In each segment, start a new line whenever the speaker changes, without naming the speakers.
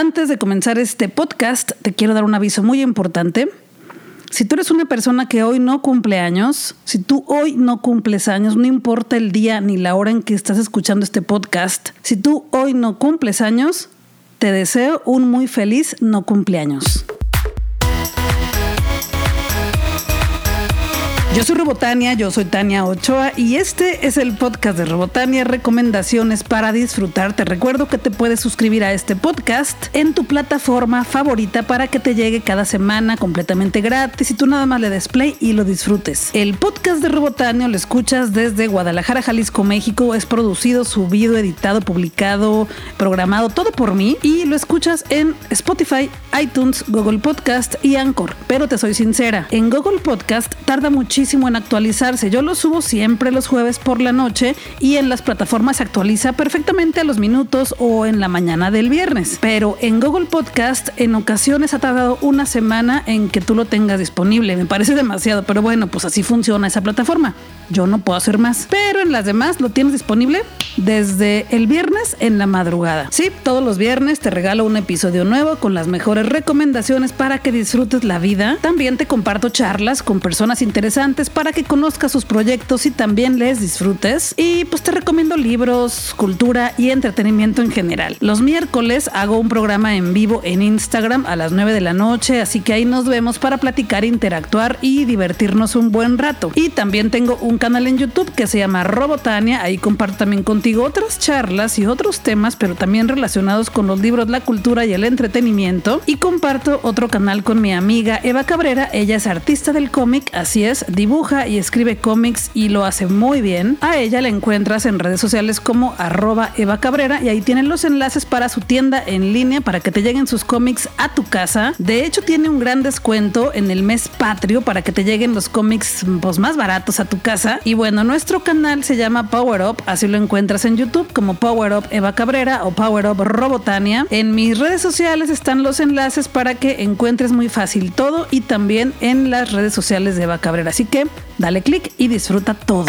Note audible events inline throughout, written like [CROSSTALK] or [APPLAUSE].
Antes de comenzar este podcast, te quiero dar un aviso muy importante. Si tú eres una persona que hoy no cumple años, si tú hoy no cumples años, no importa el día ni la hora en que estás escuchando este podcast, si tú hoy no cumples años, te deseo un muy feliz no cumpleaños. Yo soy Robotania, yo soy Tania Ochoa y este es el podcast de Robotania, recomendaciones para disfrutar. Te recuerdo que te puedes suscribir a este podcast en tu plataforma favorita para que te llegue cada semana completamente gratis y tú nada más le des play y lo disfrutes. El podcast de Robotania lo escuchas desde Guadalajara, Jalisco, México. Es producido, subido, editado, publicado, programado, todo por mí y lo escuchas en Spotify, iTunes, Google Podcast y Anchor. Pero te soy sincera, en Google Podcast tarda muchísimo en actualizarse. Yo lo subo siempre los jueves por la noche y en las plataformas se actualiza perfectamente a los minutos o en la mañana del viernes. Pero en Google Podcast en ocasiones ha tardado una semana en que tú lo tengas disponible. Me parece demasiado, pero bueno, pues así funciona esa plataforma. Yo no puedo hacer más. Pero en las demás lo tienes disponible desde el viernes en la madrugada. Sí, todos los viernes te regalo un episodio nuevo con las mejores recomendaciones para que disfrutes la vida. También te comparto charlas con personas interesantes para que conozcas sus proyectos y también les disfrutes. Y pues te recomiendo libros, cultura y entretenimiento en general. Los miércoles hago un programa en vivo en Instagram a las 9 de la noche, así que ahí nos vemos para platicar, interactuar y divertirnos un buen rato. Y también tengo un canal en YouTube que se llama Robotania, ahí comparto también contigo otras charlas y otros temas, pero también relacionados con los libros, la cultura y el entretenimiento. Y comparto otro canal con mi amiga Eva Cabrera, ella es artista del cómic, así es, dibuja y escribe cómics y lo hace muy bien. A ella la encuentras en redes sociales como arroba Eva Cabrera y ahí tienen los enlaces para su tienda en línea para que te lleguen sus cómics a tu casa. De hecho tiene un gran descuento en el mes patrio para que te lleguen los cómics pues, más baratos a tu casa. Y bueno, nuestro canal se llama Power Up, así lo encuentras en YouTube como Power Up Eva Cabrera o Power Up Robotania. En mis redes sociales están los enlaces para que encuentres muy fácil todo y también en las redes sociales de Eva Cabrera. Así que dale click y disfruta todo.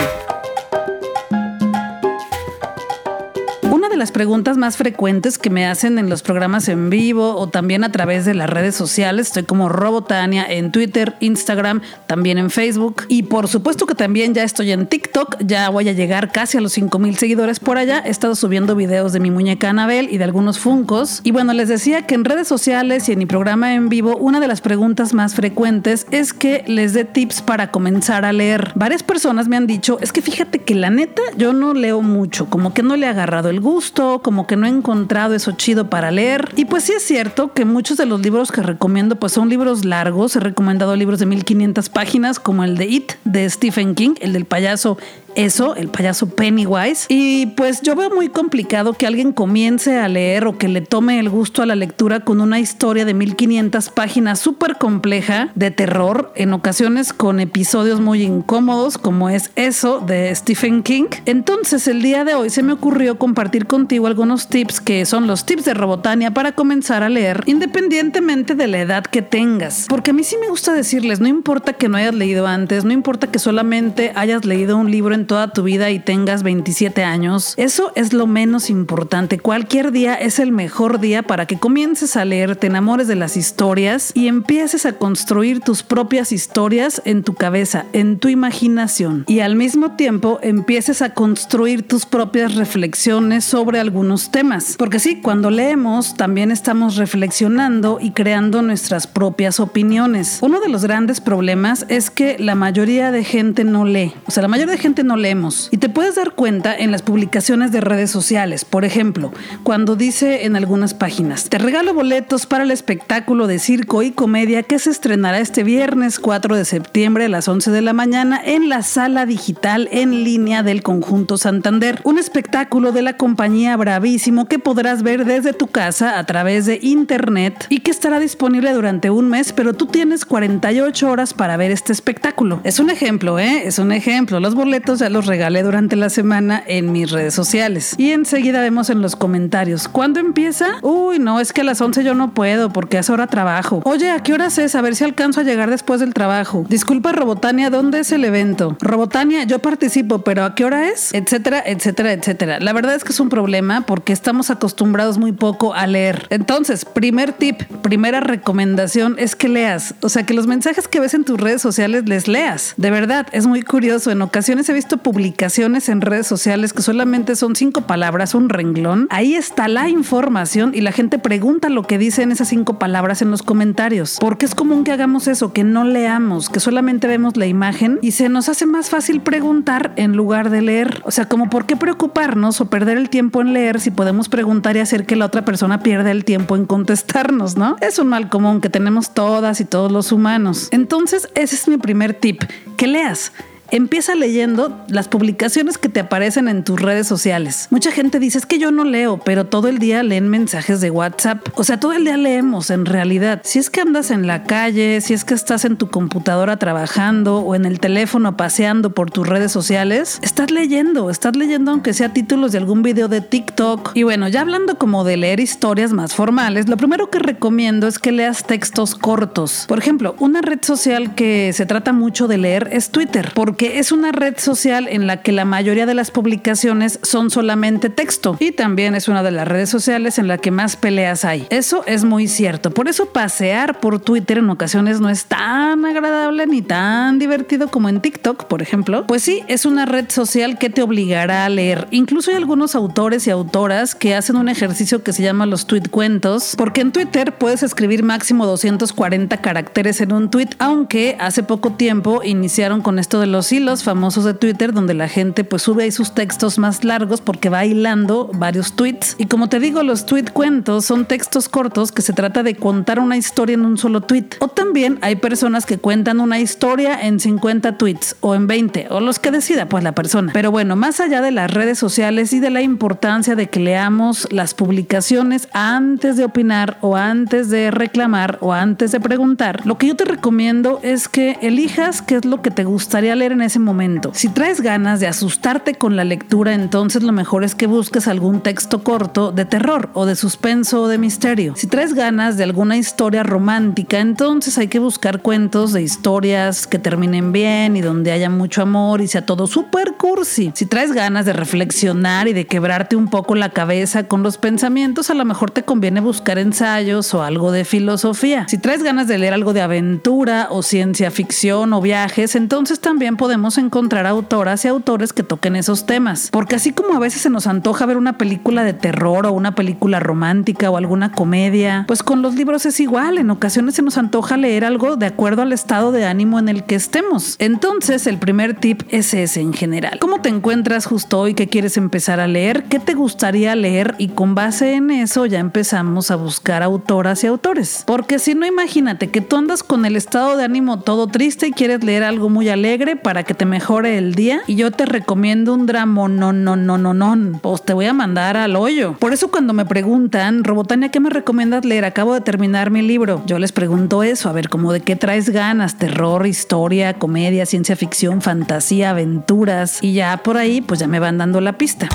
Las preguntas más frecuentes que me hacen en los programas en vivo o también a través de las redes sociales. Estoy como Robotania en Twitter, Instagram, también en Facebook. Y por supuesto que también ya estoy en TikTok. Ya voy a llegar casi a los 5 mil seguidores por allá. He estado subiendo videos de mi muñeca Anabel y de algunos funcos. Y bueno, les decía que en redes sociales y en mi programa en vivo, una de las preguntas más frecuentes es que les dé tips para comenzar a leer. Varias personas me han dicho, es que fíjate que la neta yo no leo mucho, como que no le he agarrado el gusto como que no he encontrado eso chido para leer. Y pues sí es cierto que muchos de los libros que recomiendo pues son libros largos. He recomendado libros de 1500 páginas como el de It de Stephen King, el del payaso eso, el payaso Pennywise. Y pues yo veo muy complicado que alguien comience a leer o que le tome el gusto a la lectura con una historia de 1500 páginas súper compleja de terror, en ocasiones con episodios muy incómodos, como es eso de Stephen King. Entonces el día de hoy se me ocurrió compartir contigo algunos tips que son los tips de Robotania para comenzar a leer independientemente de la edad que tengas. Porque a mí sí me gusta decirles, no importa que no hayas leído antes, no importa que solamente hayas leído un libro en toda tu vida y tengas 27 años, eso es lo menos importante. Cualquier día es el mejor día para que comiences a leer, te enamores de las historias y empieces a construir tus propias historias en tu cabeza, en tu imaginación. Y al mismo tiempo empieces a construir tus propias reflexiones sobre algunos temas. Porque sí, cuando leemos también estamos reflexionando y creando nuestras propias opiniones. Uno de los grandes problemas es que la mayoría de gente no lee. O sea, la mayoría de gente no leemos. Y te puedes dar cuenta en las publicaciones de redes sociales. Por ejemplo, cuando dice en algunas páginas, te regalo boletos para el espectáculo de circo y comedia que se estrenará este viernes 4 de septiembre a las 11 de la mañana en la sala digital en línea del conjunto Santander. Un espectáculo de la compañía Bravísimo que podrás ver desde tu casa a través de internet y que estará disponible durante un mes, pero tú tienes 48 horas para ver este espectáculo. Es un ejemplo, ¿eh? Es un ejemplo. Los boletos ya los regalé durante la semana en mis redes sociales. Y enseguida vemos en los comentarios, ¿cuándo empieza? Uy, no, es que a las 11 yo no puedo porque a hora trabajo. Oye, ¿a qué hora es? A ver si alcanzo a llegar después del trabajo. Disculpa, Robotania, ¿dónde es el evento? Robotania, yo participo, pero ¿a qué hora es? Etcétera, etcétera, etcétera. La verdad es que es un problema porque estamos acostumbrados muy poco a leer. Entonces, primer tip, primera recomendación es que leas. O sea, que los mensajes que ves en tus redes sociales les leas. De verdad, es muy curioso. En ocasiones he visto publicaciones en redes sociales que solamente son cinco palabras, un renglón. Ahí está la información y la gente pregunta lo que dicen esas cinco palabras en los comentarios. Porque es común que hagamos eso, que no leamos, que solamente vemos la imagen y se nos hace más fácil preguntar en lugar de leer. O sea, como por qué preocuparnos o perder el tiempo en leer si podemos preguntar y hacer que la otra persona pierda el tiempo en contestarnos, ¿no? Es un mal común que tenemos todas y todos los humanos. Entonces, ese es mi primer tip, que leas empieza leyendo las publicaciones que te aparecen en tus redes sociales. Mucha gente dice, es que yo no leo, pero todo el día leen mensajes de WhatsApp. O sea, todo el día leemos en realidad. Si es que andas en la calle, si es que estás en tu computadora trabajando o en el teléfono paseando por tus redes sociales, estás leyendo, estás leyendo aunque sea títulos de algún video de TikTok. Y bueno, ya hablando como de leer historias más formales, lo primero que recomiendo es que leas textos cortos. Por ejemplo, una red social que se trata mucho de leer es Twitter, que es una red social en la que la mayoría de las publicaciones son solamente texto y también es una de las redes sociales en la que más peleas hay. Eso es muy cierto. Por eso pasear por Twitter en ocasiones no es tan agradable ni tan divertido como en TikTok, por ejemplo. Pues sí, es una red social que te obligará a leer. Incluso hay algunos autores y autoras que hacen un ejercicio que se llama los tweet cuentos, porque en Twitter puedes escribir máximo 240 caracteres en un tweet, aunque hace poco tiempo iniciaron con esto de los los famosos de Twitter donde la gente pues sube ahí sus textos más largos porque va hilando varios tweets. Y como te digo, los tweet cuentos son textos cortos que se trata de contar una historia en un solo tweet. O también hay personas que cuentan una historia en 50 tweets o en 20 o los que decida pues la persona. Pero bueno, más allá de las redes sociales y de la importancia de que leamos las publicaciones antes de opinar o antes de reclamar o antes de preguntar, lo que yo te recomiendo es que elijas qué es lo que te gustaría leer en ese momento. Si traes ganas de asustarte con la lectura, entonces lo mejor es que busques algún texto corto de terror o de suspenso o de misterio. Si traes ganas de alguna historia romántica, entonces hay que buscar cuentos de historias que terminen bien y donde haya mucho amor y sea todo súper cursi. Si traes ganas de reflexionar y de quebrarte un poco la cabeza con los pensamientos, a lo mejor te conviene buscar ensayos o algo de filosofía. Si traes ganas de leer algo de aventura o ciencia ficción o viajes, entonces también podemos encontrar autoras y autores que toquen esos temas. Porque así como a veces se nos antoja ver una película de terror o una película romántica o alguna comedia, pues con los libros es igual. En ocasiones se nos antoja leer algo de acuerdo al estado de ánimo en el que estemos. Entonces, el primer tip es ese en general. ¿Cómo te encuentras justo hoy que quieres empezar a leer? ¿Qué te gustaría leer? Y con base en eso ya empezamos a buscar autoras y autores. Porque si no, imagínate que tú andas con el estado de ánimo todo triste y quieres leer algo muy alegre que te mejore el día y yo te recomiendo un drama no no no no no pues te voy a mandar al hoyo. Por eso cuando me preguntan Robotania qué me recomiendas leer acabo de terminar mi libro. Yo les pregunto eso a ver como de qué traes ganas terror historia comedia ciencia ficción fantasía aventuras. Y ya por ahí pues ya me van dando la pista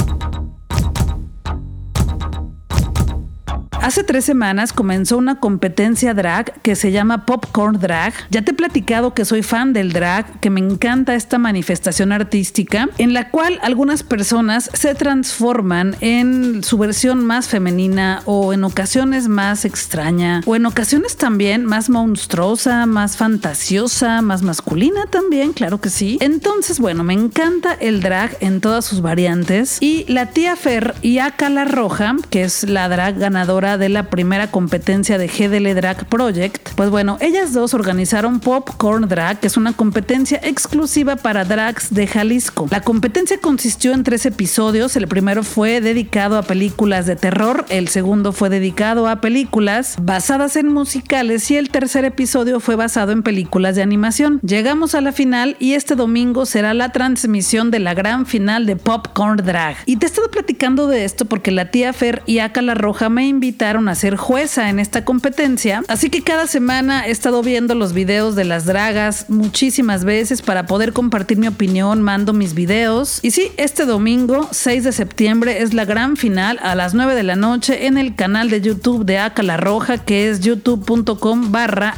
Hace tres semanas comenzó una competencia drag que se llama Popcorn Drag. Ya te he platicado que soy fan del drag, que me encanta esta manifestación artística en la cual algunas personas se transforman en su versión más femenina o en ocasiones más extraña o en ocasiones también más monstruosa, más fantasiosa, más masculina también, claro que sí. Entonces, bueno, me encanta el drag en todas sus variantes y la tía Fer y Akala Roja, que es la drag ganadora de la primera competencia de GDL Drag Project, pues bueno, ellas dos organizaron Popcorn Drag, que es una competencia exclusiva para drags de Jalisco. La competencia consistió en tres episodios. El primero fue dedicado a películas de terror, el segundo fue dedicado a películas basadas en musicales y el tercer episodio fue basado en películas de animación. Llegamos a la final y este domingo será la transmisión de la gran final de Popcorn Drag. Y te he estado platicando de esto porque la tía Fer y Aka La Roja me invitaron a ser jueza en esta competencia, así que cada semana he estado viendo los videos de las dragas muchísimas veces para poder compartir mi opinión, mando mis videos. Y sí, este domingo, 6 de septiembre, es la gran final a las 9 de la noche en el canal de YouTube de Aca La Roja, que es youtube.com barra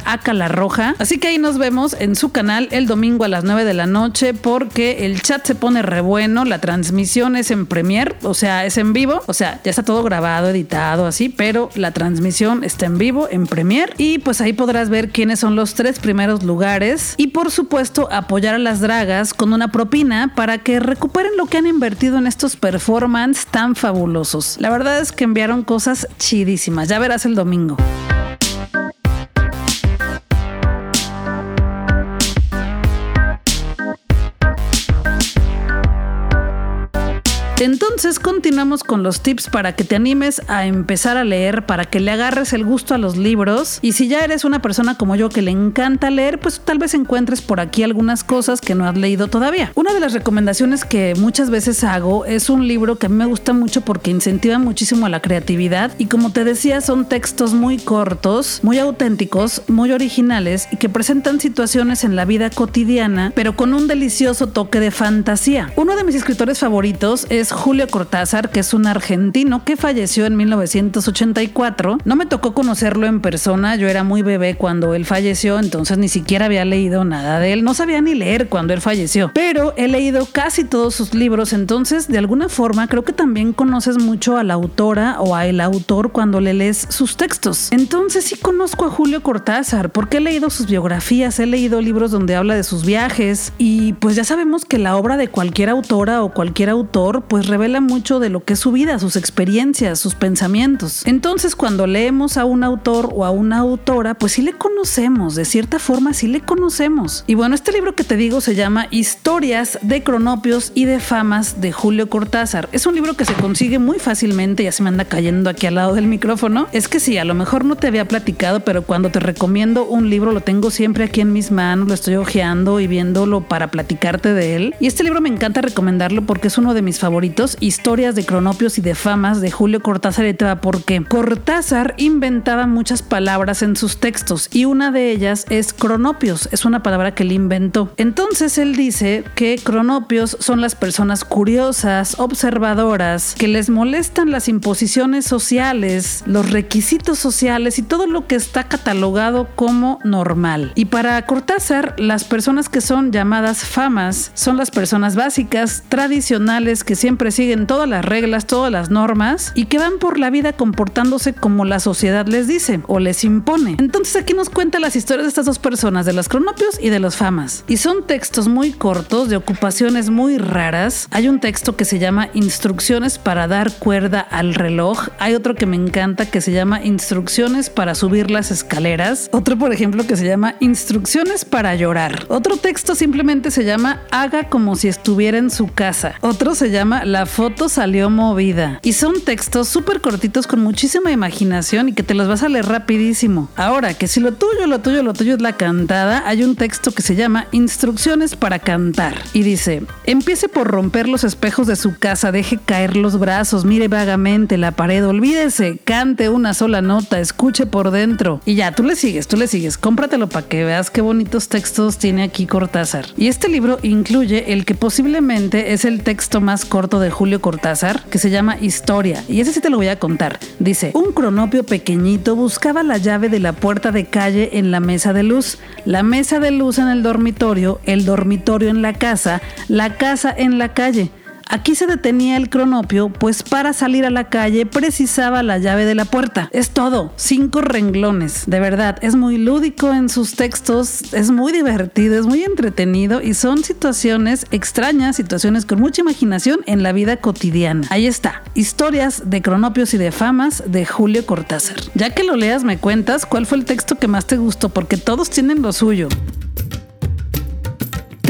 Roja. Así que ahí nos vemos en su canal el domingo a las 9 de la noche porque el chat se pone re bueno, la transmisión es en Premiere, o sea, es en vivo, o sea, ya está todo grabado, editado, así, pero la transmisión está en vivo en Premiere y pues ahí podrás ver quiénes son los tres primeros lugares y por supuesto apoyar a las dragas con una propina para que recuperen lo que han invertido en estos performances tan fabulosos. La verdad es que enviaron cosas chidísimas, ya verás el domingo. Entonces continuamos con los tips para que te animes a empezar a leer, para que le agarres el gusto a los libros. Y si ya eres una persona como yo que le encanta leer, pues tal vez encuentres por aquí algunas cosas que no has leído todavía. Una de las recomendaciones que muchas veces hago es un libro que a mí me gusta mucho porque incentiva muchísimo a la creatividad y como te decía son textos muy cortos, muy auténticos, muy originales y que presentan situaciones en la vida cotidiana, pero con un delicioso toque de fantasía. Uno de mis escritores favoritos es Julio Cortázar, que es un argentino que falleció en 1984. No me tocó conocerlo en persona, yo era muy bebé cuando él falleció, entonces ni siquiera había leído nada de él, no sabía ni leer cuando él falleció, pero he leído casi todos sus libros, entonces de alguna forma creo que también conoces mucho a la autora o a el autor cuando le lees sus textos. Entonces sí conozco a Julio Cortázar porque he leído sus biografías, he leído libros donde habla de sus viajes y pues ya sabemos que la obra de cualquier autora o cualquier autor pues pues revela mucho de lo que es su vida, sus experiencias, sus pensamientos. Entonces cuando leemos a un autor o a una autora, pues sí le conocemos, de cierta forma sí le conocemos. Y bueno, este libro que te digo se llama Historias de cronopios y de famas de Julio Cortázar. Es un libro que se consigue muy fácilmente, ya se me anda cayendo aquí al lado del micrófono. Es que sí, a lo mejor no te había platicado, pero cuando te recomiendo un libro lo tengo siempre aquí en mis manos, lo estoy hojeando y viéndolo para platicarte de él. Y este libro me encanta recomendarlo porque es uno de mis favoritos Historias de cronopios y de famas de Julio Cortázar y porque Cortázar inventaba muchas palabras en sus textos y una de ellas es cronopios, es una palabra que él inventó. Entonces él dice que cronopios son las personas curiosas, observadoras, que les molestan las imposiciones sociales, los requisitos sociales y todo lo que está catalogado como normal. Y para Cortázar, las personas que son llamadas famas son las personas básicas, tradicionales, que siempre siguen todas las reglas, todas las normas y que van por la vida comportándose como la sociedad les dice o les impone. Entonces aquí nos cuenta las historias de estas dos personas, de los cronopios y de los famas. Y son textos muy cortos, de ocupaciones muy raras. Hay un texto que se llama Instrucciones para dar cuerda al reloj. Hay otro que me encanta que se llama Instrucciones para subir las escaleras. Otro, por ejemplo, que se llama Instrucciones para llorar. Otro texto simplemente se llama Haga como si estuviera en su casa. Otro se llama La foto salió movida. Y son textos súper cortitos con muchísima imaginación y que te los vas a leer rapidísimo. Ahora, que si lo tuyo, lo tuyo, lo tuyo es la cantada, hay un texto que se llama Instrucciones para cantar. Y dice, empiece por romper los espejos de su casa, deje caer los brazos, mire vagamente la pared, olvídese, cante una sola nota, escuche por dentro. Y ya, tú le sigues, tú le sigues, cómpratelo para que veas qué bonitos textos tiene aquí Cortázar. Y este libro incluye el que posiblemente es el texto más corto de Julio Cortázar que se llama Historia, y ese sí te lo voy a contar. Dice, un cronopio pequeñito buscaba la llave de la puerta de calle en la mesa de luz, la mesa de luz en el dormitorio, el dormitorio en la casa, la casa en la calle. Aquí se detenía el cronopio, pues para salir a la calle precisaba la llave de la puerta. Es todo, cinco renglones. De verdad, es muy lúdico en sus textos, es muy divertido, es muy entretenido y son situaciones extrañas, situaciones con mucha imaginación en la vida cotidiana. Ahí está, historias de cronopios y de famas de Julio Cortázar. Ya que lo leas, me cuentas cuál fue el texto que más te gustó, porque todos tienen lo suyo.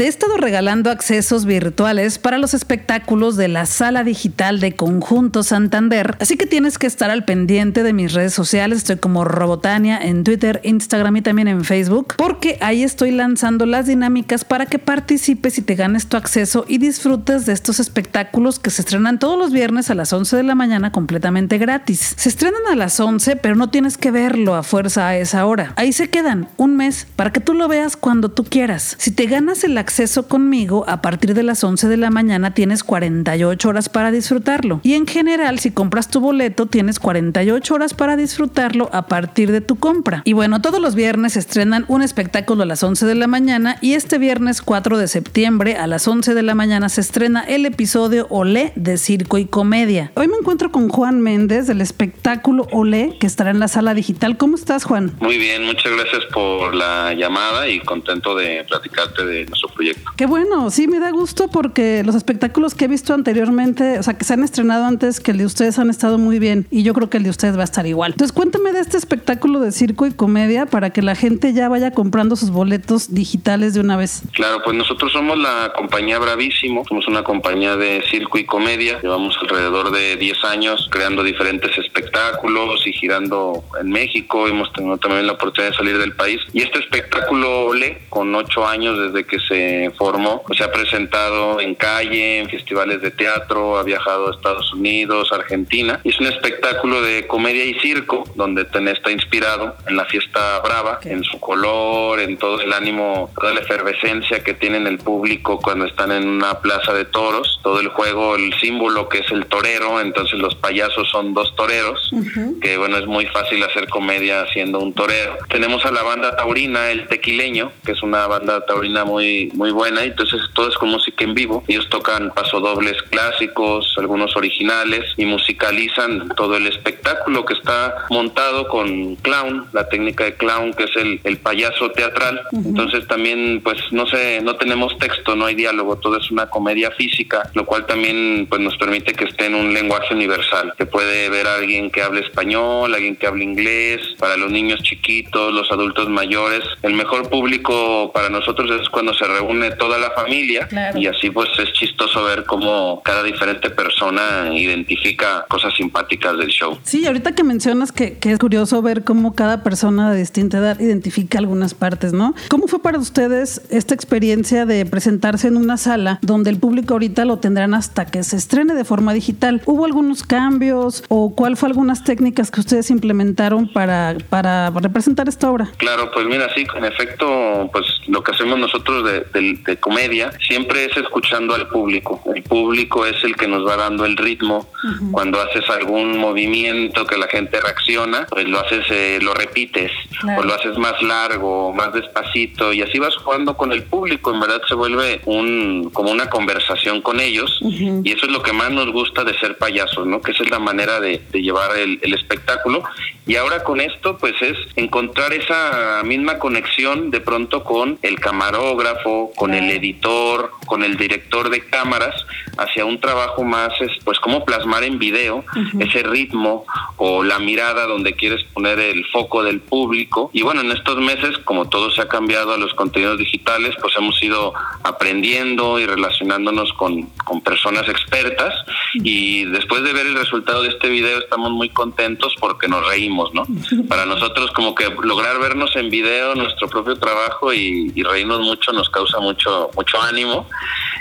Te he estado regalando accesos virtuales para los espectáculos de la sala digital de Conjunto Santander, así que tienes que estar al pendiente de mis redes sociales. Estoy como Robotania en Twitter, Instagram y también en Facebook, porque ahí estoy lanzando las dinámicas para que participes y te ganes tu acceso y disfrutes de estos espectáculos que se estrenan todos los viernes a las 11 de la mañana completamente gratis. Se estrenan a las 11, pero no tienes que verlo a fuerza a esa hora. Ahí se quedan un mes para que tú lo veas cuando tú quieras. Si te ganas el acceso conmigo, a partir de las 11 de la mañana tienes 48 horas para disfrutarlo. Y en general, si compras tu boleto, tienes 48 horas para disfrutarlo a partir de tu compra. Y bueno, todos los viernes estrenan un espectáculo a las 11 de la mañana y este viernes 4 de septiembre a las 11 de la mañana se estrena el episodio Olé de Circo y Comedia. Hoy me encuentro con Juan Méndez del espectáculo Olé que estará en la sala digital. ¿Cómo estás, Juan?
Muy bien, muchas gracias por la llamada y contento de platicarte de nuestro proyecto.
Qué bueno, sí, me da gusto porque los espectáculos que he visto anteriormente, o sea, que se han estrenado antes que el de ustedes han estado muy bien y yo creo que el de ustedes va a estar igual. Entonces, cuéntame de este espectáculo de circo y comedia para que la gente ya vaya comprando sus boletos digitales de una vez.
Claro, pues nosotros somos la compañía Bravísimo, somos una compañía de circo y comedia, llevamos alrededor de 10 años creando diferentes espectáculos y girando en México, hemos tenido también la oportunidad de salir del país y este espectáculo con 8 años desde que se formó, se ha presentado en calle, en festivales de teatro, ha viajado a Estados Unidos, Argentina. Y es un espectáculo de comedia y circo donde está inspirado en la fiesta brava, en su color, en todo el ánimo, toda la efervescencia que tienen el público cuando están en una plaza de toros. Todo el juego, el símbolo que es el torero, entonces los payasos son dos toreros, que bueno, es muy fácil hacer comedia siendo un torero. Tenemos a la banda taurina, el tequileño, que es una banda taurina muy, muy buena, y entonces todo es con música en vivo. Ellos tocan pasodobles clásicos, algunos originales, y musicalizan todo el espectáculo que está montado con clown, la técnica de clown, que es el, el payaso teatral. Entonces también, pues no sé, no tenemos texto, no hay diálogo, todo es una comedia física, lo cual también pues nos permite que esté en un lenguaje universal. Se puede ver a alguien que hable español, alguien que hable inglés, para los niños chiquitos, los adultos mayores. El mejor público para nosotros es cuando se reúne toda la familia y así pues es chistoso ver cómo cada diferente persona identifica cosas simpáticas del show.
Sí, ahorita que mencionas que, que es curioso ver cómo cada persona de distinta edad identifica algunas partes, ¿no? ¿Cómo fue para ustedes esta experiencia de presentarse en una sala donde el público ahorita lo tendrán hasta que se estrene de forma digital? ¿Hubo algunos cambios o cuál fue algunas técnicas que ustedes implementaron para, para representar esta obra?
Claro, pues mira, sí, en efecto, pues lo que hacemos nosotros de, de comedia siempre es escuchando al público. El público es el que nos va dando el ritmo. Cuando haces algún movimiento que la gente reacciona, pues lo haces, eh, lo repites, o lo haces más largo, más despacito, y así vas jugando con el público. En verdad se vuelve un como una conversación con ellos, y eso es lo que más nos gusta de ser payasos, ¿no? Que esa es la manera de, llevar el, el espectáculo. Y ahora con esto, pues es encontrar esa misma conexión de pronto con el camarógrafo, con el editor, con el director de cámaras hacia un trabajo más, pues cómo plasmar en video ese ritmo o la mirada donde quieres poner el foco del público. Y bueno, en estos meses, como todo se ha cambiado a los contenidos digitales, pues hemos ido aprendiendo y relacionándonos con, con personas expertas. Y después de ver el resultado de este video estamos muy contentos porque nos reímos, ¿no? Para nosotros como que lograr vernos en video, nuestro propio trabajo y, y reírnos mucho nos causa mucho, mucho ánimo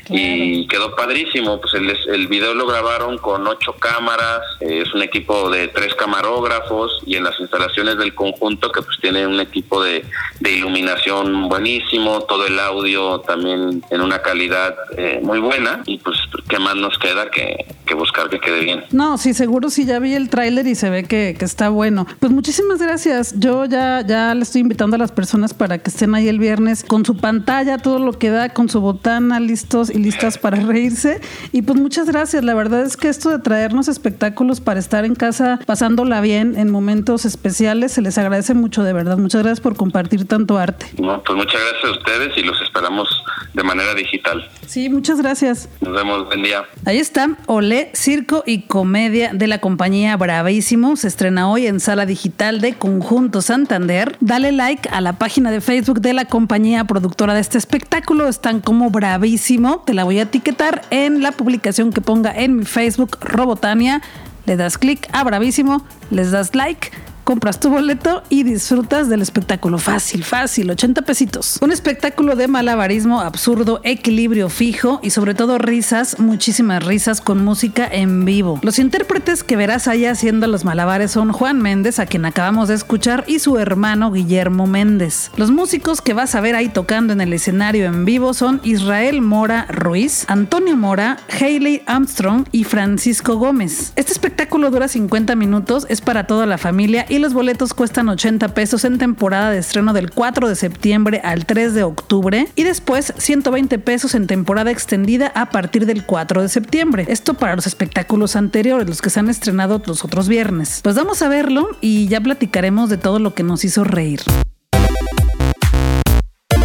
y quedó padrísimo. Pues el, el video lo grabaron con ocho cámaras, eh, es un equipo de tres camarógrafos y en las instalaciones del conjunto que pues tiene un equipo de, de iluminación buenísimo, todo el audio también en una calidad eh, muy buena y pues qué más nos queda que, que, buscar que quede bien.
No, sí, seguro sí, ya vi el tráiler y se ve que, que, está bueno. Pues muchísimas gracias. Yo ya, ya le estoy invitando a las personas para que estén ahí el viernes con su pantalla, todo lo que da, con su botana, listos y listas para [LAUGHS] reírse. Y pues muchas gracias. La verdad es que esto de traernos espectáculos para estar en casa pasándola bien en momentos especiales, se les agradece mucho, de verdad. Muchas gracias por compartir tanto arte.
No, pues muchas gracias a ustedes y los esperamos de manera digital.
Sí, muchas gracias.
Nos vemos, buen día.
Ahí está, Olé, Circo y Comedia de la compañía Bravísimo. Se estrena hoy en sala digital de Conjunto Santander. Dale like a la página de Facebook de la compañía productora de este espectáculo. Están como Bravísimo. Te la voy a etiquetar en la publicación que ponga en mi Facebook, Robotania. Le das clic a Bravísimo, les das like compras tu boleto y disfrutas del espectáculo. Fácil, fácil, 80 pesitos. Un espectáculo de malabarismo absurdo, equilibrio fijo y sobre todo risas, muchísimas risas con música en vivo. Los intérpretes que verás ahí haciendo los malabares son Juan Méndez, a quien acabamos de escuchar, y su hermano Guillermo Méndez. Los músicos que vas a ver ahí tocando en el escenario en vivo son Israel Mora Ruiz, Antonio Mora, Hayley Armstrong y Francisco Gómez. Este espectáculo dura 50 minutos, es para toda la familia y los boletos cuestan 80 pesos en temporada de estreno del 4 de septiembre al 3 de octubre y después 120 pesos en temporada extendida a partir del 4 de septiembre. Esto para los espectáculos anteriores, los que se han estrenado los otros viernes. Pues vamos a verlo y ya platicaremos de todo lo que nos hizo reír.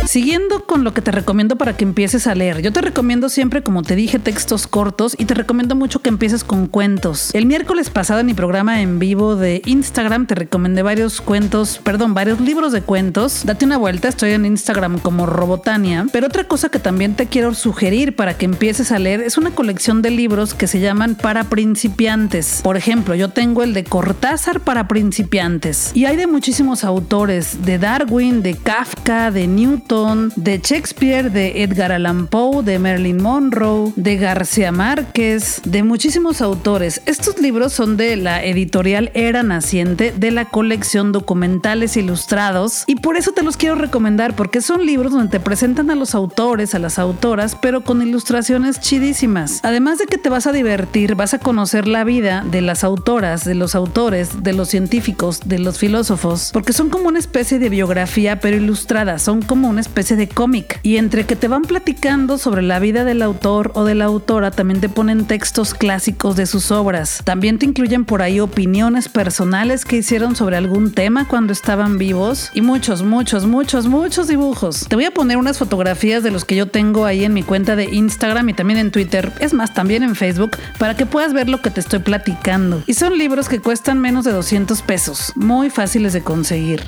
Siguiendo con lo que te recomiendo para que empieces a leer, yo te recomiendo siempre, como te dije, textos cortos y te recomiendo mucho que empieces con cuentos. El miércoles pasado en mi programa en vivo de Instagram te recomendé varios cuentos, perdón, varios libros de cuentos. Date una vuelta, estoy en Instagram como Robotania. Pero otra cosa que también te quiero sugerir para que empieces a leer es una colección de libros que se llaman para principiantes. Por ejemplo, yo tengo el de Cortázar para principiantes y hay de muchísimos autores, de Darwin, de Kafka, de Newton de Shakespeare, de Edgar Allan Poe, de Marilyn Monroe, de García Márquez, de muchísimos autores. Estos libros son de la editorial Era Naciente de la colección Documentales Ilustrados y por eso te los quiero recomendar porque son libros donde te presentan a los autores, a las autoras, pero con ilustraciones chidísimas. Además de que te vas a divertir, vas a conocer la vida de las autoras, de los autores, de los científicos, de los filósofos, porque son como una especie de biografía pero ilustrada, son como una especie de cómic. Y entre que te van platicando sobre la vida del autor o de la autora, también te ponen textos clásicos de sus obras. También te incluyen por ahí opiniones personales que hicieron sobre algún tema cuando estaban vivos y muchos, muchos, muchos, muchos dibujos. Te voy a poner unas fotografías de los que yo tengo ahí en mi cuenta de Instagram y también en Twitter. Es más, también en Facebook para que puedas ver lo que te estoy platicando. Y son libros que cuestan menos de 200 pesos, muy fáciles de conseguir.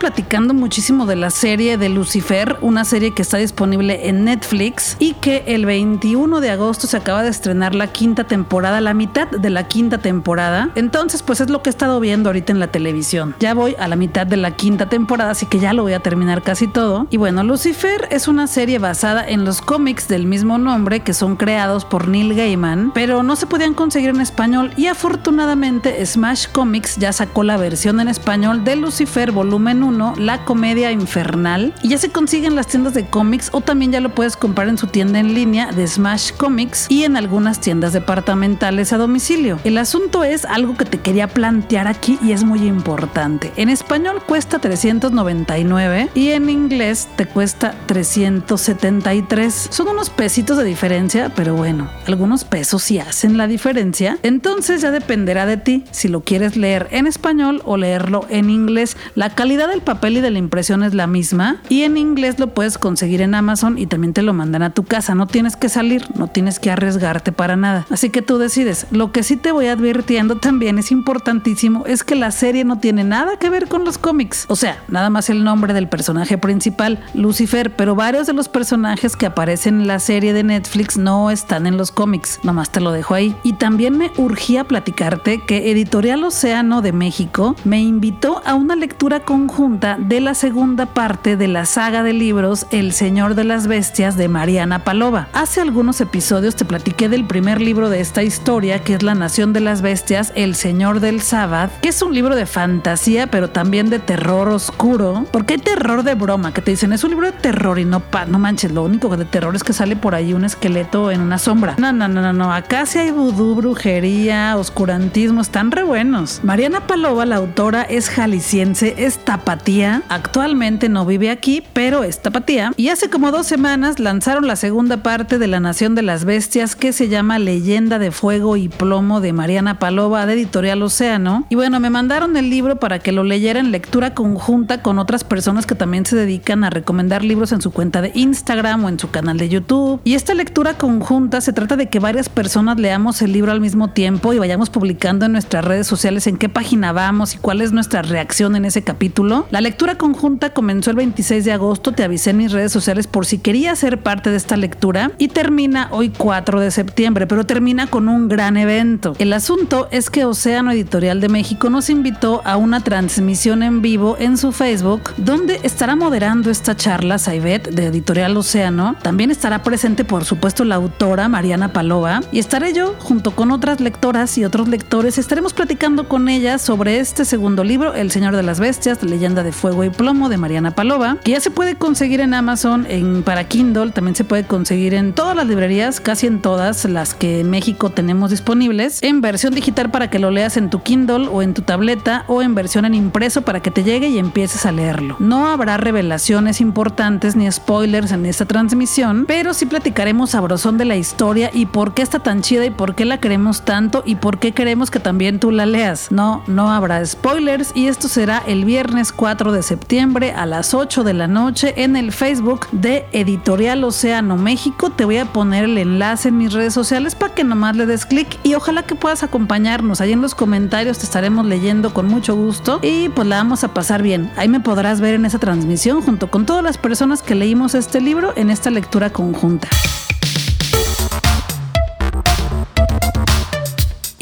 Platicando muchísimo de la serie de Lucifer, una serie que está disponible en Netflix y que el 21 de agosto se acaba de estrenar la quinta temporada, la mitad de la quinta temporada. Entonces, pues es lo que he estado viendo ahorita en la televisión. Ya voy a la mitad de la quinta temporada, así que ya lo voy a terminar casi todo. Y bueno, Lucifer es una serie basada en los cómics del mismo nombre que son creados por Neil Gaiman, pero no se podían conseguir en español y afortunadamente Smash Comics ya sacó la versión en español de Lucifer volumen volumen 1, La Comedia Infernal, y ya se consigue en las tiendas de cómics o también ya lo puedes comprar en su tienda en línea de Smash Comics y en algunas tiendas departamentales a domicilio. El asunto es algo que te quería plantear aquí y es muy importante. En español cuesta 399 y en inglés te cuesta 373. Son unos pesitos de diferencia, pero bueno, algunos pesos sí hacen la diferencia. Entonces ya dependerá de ti si lo quieres leer en español o leerlo en inglés. La calidad calidad del papel y de la impresión es la misma y en inglés lo puedes conseguir en Amazon y también te lo mandan a tu casa. No tienes que salir, no tienes que arriesgarte para nada. Así que tú decides. Lo que sí te voy advirtiendo también es importantísimo es que la serie no tiene nada que ver con los cómics. O sea, nada más el nombre del personaje principal, Lucifer, pero varios de los personajes que aparecen en la serie de Netflix no están en los cómics. Nomás te lo dejo ahí. Y también me urgía platicarte que Editorial Océano de México me invitó a una lectura con de la segunda parte de la saga de libros El Señor de las Bestias de Mariana Palova. Hace algunos episodios te platiqué del primer libro de esta historia, que es La Nación de las Bestias, El Señor del Sábado, que es un libro de fantasía, pero también de terror oscuro, porque hay terror de broma, que te dicen, es un libro de terror y no, no manches, lo único de terror es que sale por ahí un esqueleto en una sombra. No, no, no, no, no, acá sí hay vudú, brujería, oscurantismo, están re buenos. Mariana Palova, la autora, es jalisciense, es tapatía. Actualmente no vive aquí, pero es tapatía. Y hace como dos semanas lanzaron la segunda parte de La Nación de las Bestias que se llama Leyenda de Fuego y Plomo de Mariana Palova de Editorial Océano. Y bueno, me mandaron el libro para que lo leyera en lectura conjunta con otras personas que también se dedican a recomendar libros en su cuenta de Instagram o en su canal de YouTube. Y esta lectura conjunta se trata de que varias personas leamos el libro al mismo tiempo y vayamos publicando en nuestras redes sociales en qué página vamos y cuál es nuestra reacción en ese capítulo. La lectura conjunta comenzó el 26 de agosto, te avisé en mis redes sociales por si querías ser parte de esta lectura y termina hoy 4 de septiembre, pero termina con un gran evento. El asunto es que Océano Editorial de México nos invitó a una transmisión en vivo en su Facebook donde estará moderando esta charla Saibet de Editorial Océano. También estará presente por supuesto la autora Mariana Palova y estaré yo junto con otras lectoras y otros lectores. Estaremos platicando con ellas sobre este segundo libro, El Señor de las Bestias, De Fuego y Plomo de Mariana Palova, que ya se puede conseguir en Amazon en para Kindle, también se puede conseguir en todas las librerías, casi en todas las que en México tenemos disponibles, en versión digital para que lo leas en tu Kindle o en tu tableta o en versión en impreso para que te llegue y empieces a leerlo. No habrá revelaciones importantes ni spoilers en esta transmisión, pero sí platicaremos sabrosón de la historia y por qué está tan chida y por qué la queremos tanto y por qué queremos que también tú la leas. No, no habrá spoilers y esto será el viernes 4 de septiembre a las 8 de la noche en el Facebook de Editorial Océano México. Te voy a poner el enlace en mis redes sociales para que nomás le des clic y ojalá que puedas acompañarnos. Ahí en los comentarios te estaremos leyendo con mucho gusto y pues la vamos a pasar bien. Ahí me podrás ver en esa transmisión junto con todas las personas que leímos este libro en esta lectura conjunta.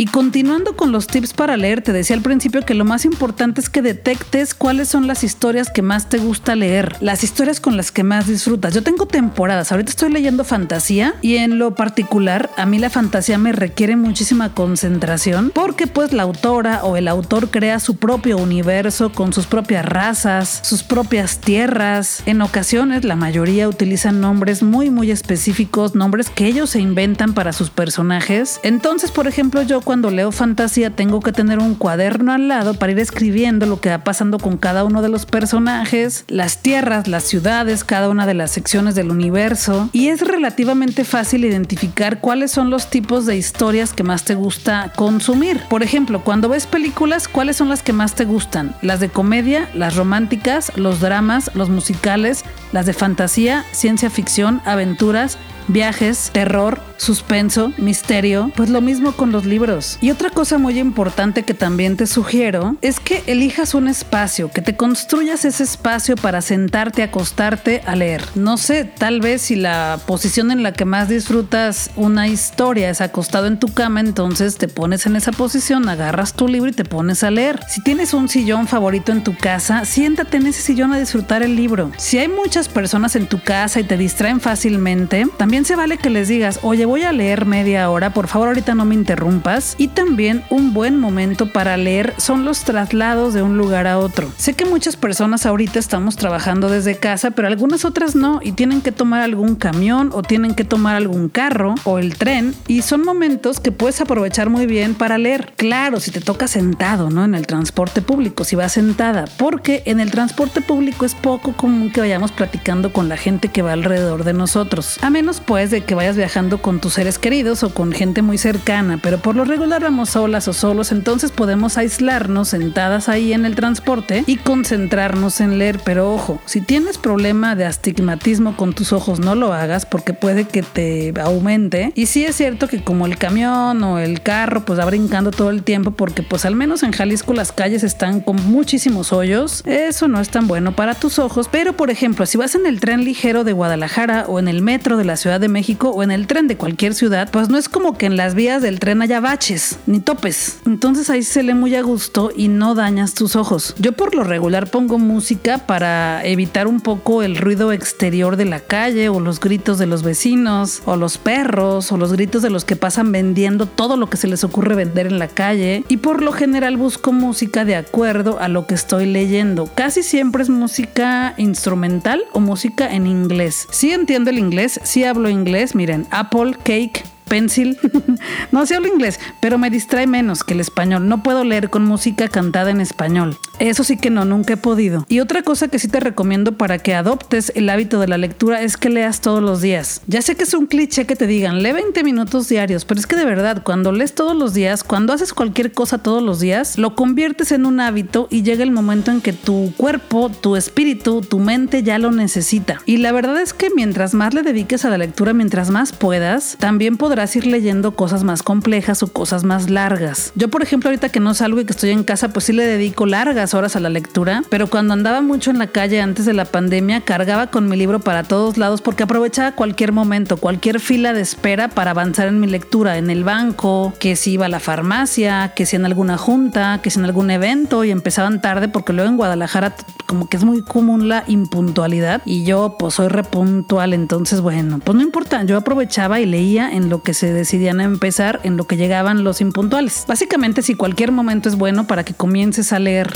Y continuando con los tips para leer, te decía al principio que lo más importante es que detectes cuáles son las historias que más te gusta leer, las historias con las que más disfrutas. Yo tengo temporadas, ahorita estoy leyendo fantasía y en lo particular a mí la fantasía me requiere muchísima concentración porque pues la autora o el autor crea su propio universo con sus propias razas, sus propias tierras. En ocasiones la mayoría utilizan nombres muy muy específicos, nombres que ellos se inventan para sus personajes. Entonces, por ejemplo, yo cuando leo fantasía tengo que tener un cuaderno al lado para ir escribiendo lo que va pasando con cada uno de los personajes, las tierras, las ciudades, cada una de las secciones del universo. Y es relativamente fácil identificar cuáles son los tipos de historias que más te gusta consumir. Por ejemplo, cuando ves películas, ¿cuáles son las que más te gustan? Las de comedia, las románticas, los dramas, los musicales, las de fantasía, ciencia ficción, aventuras, viajes, terror, suspenso, misterio, pues lo mismo con los libros. Y otra cosa muy importante que también te sugiero es que elijas un espacio, que te construyas ese espacio para sentarte, acostarte a leer. No sé, tal vez si la posición en la que más disfrutas una historia es acostado en tu cama, entonces te pones en esa posición, agarras tu libro y te pones a leer. Si tienes un sillón favorito en tu casa, siéntate en ese sillón a disfrutar el libro. Si hay muchas personas en tu casa y te distraen fácilmente, también se vale que les digas, oye, voy a leer media hora, por favor ahorita no me interrumpas. Y también un buen momento para leer son los traslados de un lugar a otro. Sé que muchas personas ahorita estamos trabajando desde casa, pero algunas otras no y tienen que tomar algún camión o tienen que tomar algún carro o el tren y son momentos que puedes aprovechar muy bien para leer. Claro, si te toca sentado, ¿no? En el transporte público, si vas sentada, porque en el transporte público es poco común que vayamos platicando con la gente que va alrededor de nosotros. A menos después de que vayas viajando con tus seres queridos o con gente muy cercana, pero por lo regular vamos solas o solos, entonces podemos aislarnos sentadas ahí en el transporte y concentrarnos en leer. Pero ojo, si tienes problema de astigmatismo con tus ojos, no lo hagas porque puede que te aumente. Y sí es cierto que como el camión o el carro pues va brincando todo el tiempo porque pues al menos en Jalisco las calles están con muchísimos hoyos, eso no es tan bueno para tus ojos. Pero por ejemplo, si vas en el tren ligero de Guadalajara o en el metro de la ciudad de México o en el tren de cualquier ciudad, pues no es como que en las vías del tren haya baches ni topes. Entonces ahí se lee muy a gusto y no dañas tus ojos. Yo por lo regular pongo música para evitar un poco el ruido exterior de la calle o los gritos de los vecinos o los perros o los gritos de los que pasan vendiendo todo lo que se les ocurre vender en la calle. Y por lo general busco música de acuerdo a lo que estoy leyendo. Casi siempre es música instrumental o música en inglés. Sí entiendo el inglés, sí hablo inglés, miren, Apple Cake pencil. [LAUGHS] no sé hablo inglés, pero me distrae menos que el español. No puedo leer con música cantada en español. Eso sí que no, nunca he podido. Y otra cosa que sí te recomiendo para que adoptes el hábito de la lectura es que leas todos los días. Ya sé que es un cliché que te digan, lee 20 minutos diarios, pero es que de verdad, cuando lees todos los días, cuando haces cualquier cosa todos los días, lo conviertes en un hábito y llega el momento en que tu cuerpo, tu espíritu, tu mente ya lo necesita. Y la verdad es que mientras más le dediques a la lectura, mientras más puedas, también podrás ir leyendo cosas más complejas o cosas más largas. Yo, por ejemplo, ahorita que no salgo y que estoy en casa, pues sí le dedico largas horas a la lectura, pero cuando andaba mucho en la calle antes de la pandemia, cargaba con mi libro para todos lados porque aprovechaba cualquier momento, cualquier fila de espera para avanzar en mi lectura, en el banco, que si iba a la farmacia, que si en alguna junta, que si en algún evento y empezaban tarde porque luego en Guadalajara como que es muy común la impuntualidad y yo pues soy repuntual, entonces bueno, pues no importa, yo aprovechaba y leía en lo que se decidían a empezar, en lo que llegaban los impuntuales. Básicamente si cualquier momento es bueno para que comiences a leer.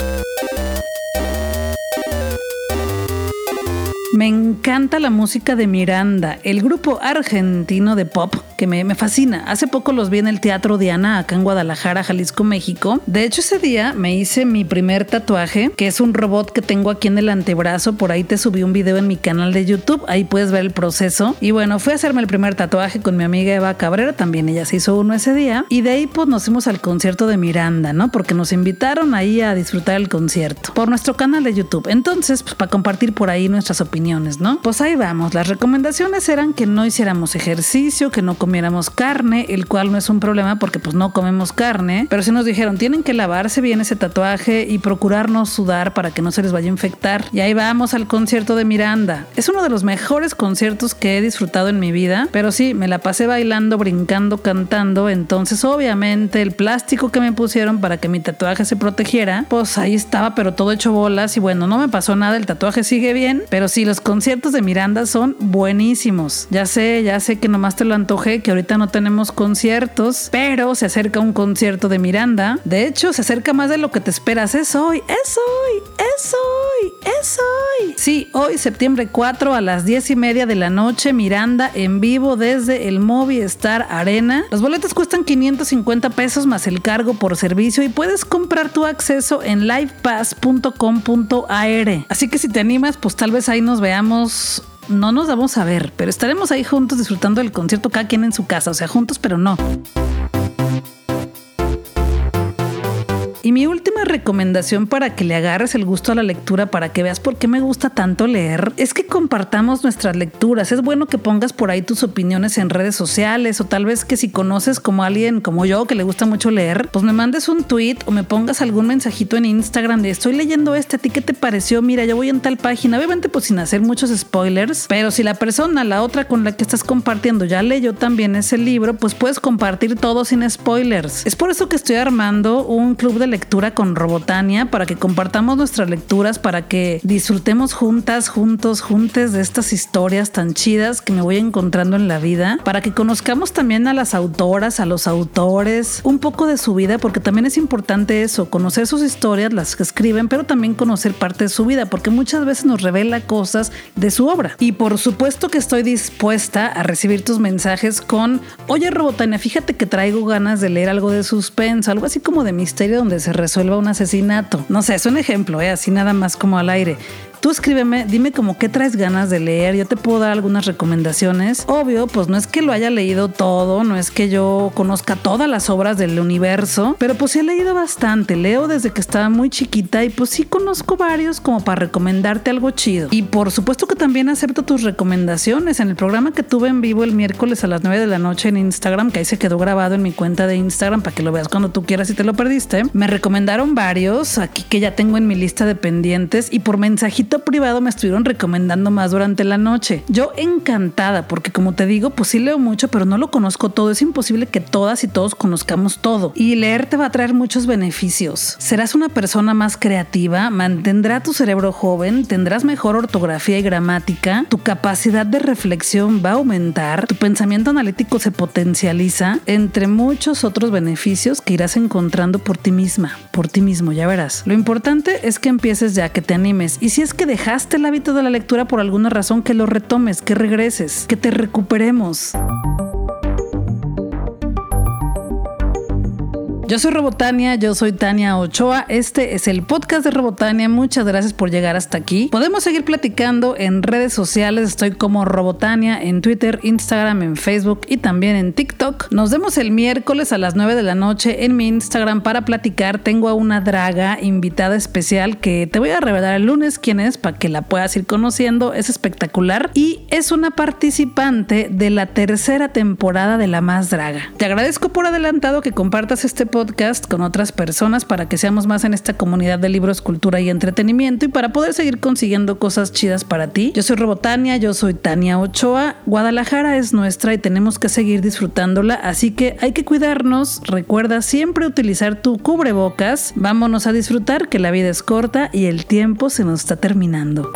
Encanta la música de Miranda, el grupo argentino de pop que me, me, fascina. Hace poco los vi en el Teatro Diana, acá en Guadalajara, Jalisco, México. De hecho, ese día me hice mi primer tatuaje, que es un robot que tengo aquí en el antebrazo. Por ahí te subí un video en mi canal de YouTube, ahí puedes ver el proceso. Y bueno, fui a hacerme el primer tatuaje con mi amiga Eva Cabrera, también ella se hizo uno ese día. Y de ahí pues nos fuimos al concierto de Miranda, ¿no? Porque nos invitaron ahí a disfrutar el concierto por nuestro canal de YouTube. Entonces, pues para compartir por ahí nuestras opiniones ¿no? Pues ahí vamos. Las recomendaciones eran que no hiciéramos ejercicio, que no comiéramos carne, el cual no es un problema porque pues no comemos carne, pero sí nos dijeron, tienen que lavarse bien ese tatuaje y procurar no sudar para que no se les vaya a infectar. Y ahí vamos al concierto de Miranda. Es uno de los mejores conciertos que he disfrutado en mi vida, pero sí, me la pasé bailando, brincando, cantando, entonces obviamente el plástico que me pusieron para que mi tatuaje se protegiera, pues ahí estaba, pero todo hecho bolas y bueno, no me pasó nada, el tatuaje sigue bien, pero sí, los conciertos de Miranda son buenísimos. Ya sé, ya sé que nomás te lo antojé, que ahorita no tenemos conciertos, pero se acerca un concierto de Miranda. De hecho, se acerca más de lo que te esperas. Es hoy, es hoy, es hoy, es hoy. Sí, hoy, septiembre 4 a las 10 y media de la noche, Miranda en vivo desde el Movistar Arena. Los boletos cuestan 550 pesos más el cargo por servicio y puedes comprar tu acceso en livepass.com.ar. Así que si te animas, pues tal vez ahí nos veamos no nos vamos a ver, pero estaremos ahí juntos disfrutando del concierto cada quien en su casa, o sea, juntos pero no. Y mi última recomendación para que le agarres el gusto a la lectura, para que veas por qué me gusta tanto leer, es que compartamos nuestras lecturas. Es bueno que pongas por ahí tus opiniones en redes sociales o tal vez que si conoces como alguien como yo que le gusta mucho leer, pues me mandes un tweet o me pongas algún mensajito en Instagram de estoy leyendo este, ¿a ti qué te pareció? Mira, yo voy en tal página, obviamente pues sin hacer muchos spoilers, pero si la persona, la otra con la que estás compartiendo ya leyó también ese libro, pues puedes compartir todo sin spoilers. Es por eso que estoy armando un club de lectura con Robotania para que compartamos nuestras lecturas, para que disfrutemos juntas, juntos, juntes de estas historias tan chidas que me voy encontrando en la vida, para que conozcamos también a las autoras, a los autores, un poco de su vida, porque también es importante eso, conocer sus historias, las que escriben, pero también conocer parte de su vida, porque muchas veces nos revela cosas de su obra. Y por supuesto que estoy dispuesta a recibir tus mensajes con, oye Robotania, fíjate que traigo ganas de leer algo de suspenso, algo así como de misterio donde se resuelva un asesinato. No sé, es un ejemplo, ¿eh? así nada más como al aire. Tú escríbeme, dime como qué traes ganas de leer, yo te puedo dar algunas recomendaciones. Obvio, pues no es que lo haya leído todo, no es que yo conozca todas las obras del universo, pero pues sí he leído bastante, leo desde que estaba muy chiquita y pues sí conozco varios como para recomendarte algo chido. Y por supuesto que también acepto tus recomendaciones. En el programa que tuve en vivo el miércoles a las 9 de la noche en Instagram, que ahí se quedó grabado en mi cuenta de Instagram para que lo veas cuando tú quieras si te lo perdiste, me recomendaron varios aquí que ya tengo en mi lista de pendientes y por mensajito privado me estuvieron recomendando más durante la noche. Yo encantada, porque como te digo, pues sí leo mucho, pero no lo conozco todo. Es imposible que todas y todos conozcamos todo. Y leer te va a traer muchos beneficios. Serás una persona más creativa, mantendrá tu cerebro joven, tendrás mejor ortografía y gramática, tu capacidad de reflexión va a aumentar, tu pensamiento analítico se potencializa, entre muchos otros beneficios que irás encontrando por ti misma, por ti mismo, ya verás. Lo importante es que empieces ya, que te animes. Y si es dejaste el hábito de la lectura por alguna razón, que lo retomes, que regreses, que te recuperemos. Yo soy Robotania, yo soy Tania Ochoa. Este es el podcast de Robotania. Muchas gracias por llegar hasta aquí. Podemos seguir platicando en redes sociales. Estoy como Robotania en Twitter, Instagram, en Facebook y también en TikTok. Nos vemos el miércoles a las 9 de la noche en mi Instagram para platicar. Tengo a una draga invitada especial que te voy a revelar el lunes quién es para que la puedas ir conociendo. Es espectacular y es una participante de la tercera temporada de La Más Draga. Te agradezco por adelantado que compartas este podcast con otras personas para que seamos más en esta comunidad de libros, cultura y entretenimiento y para poder seguir consiguiendo cosas chidas para ti. Yo soy Robotania, yo soy Tania Ochoa. Guadalajara es nuestra y tenemos que seguir disfrutándola, así que hay que cuidarnos. Recuerda siempre utilizar tu cubrebocas. Vámonos a disfrutar que la vida es corta y el tiempo se nos está terminando.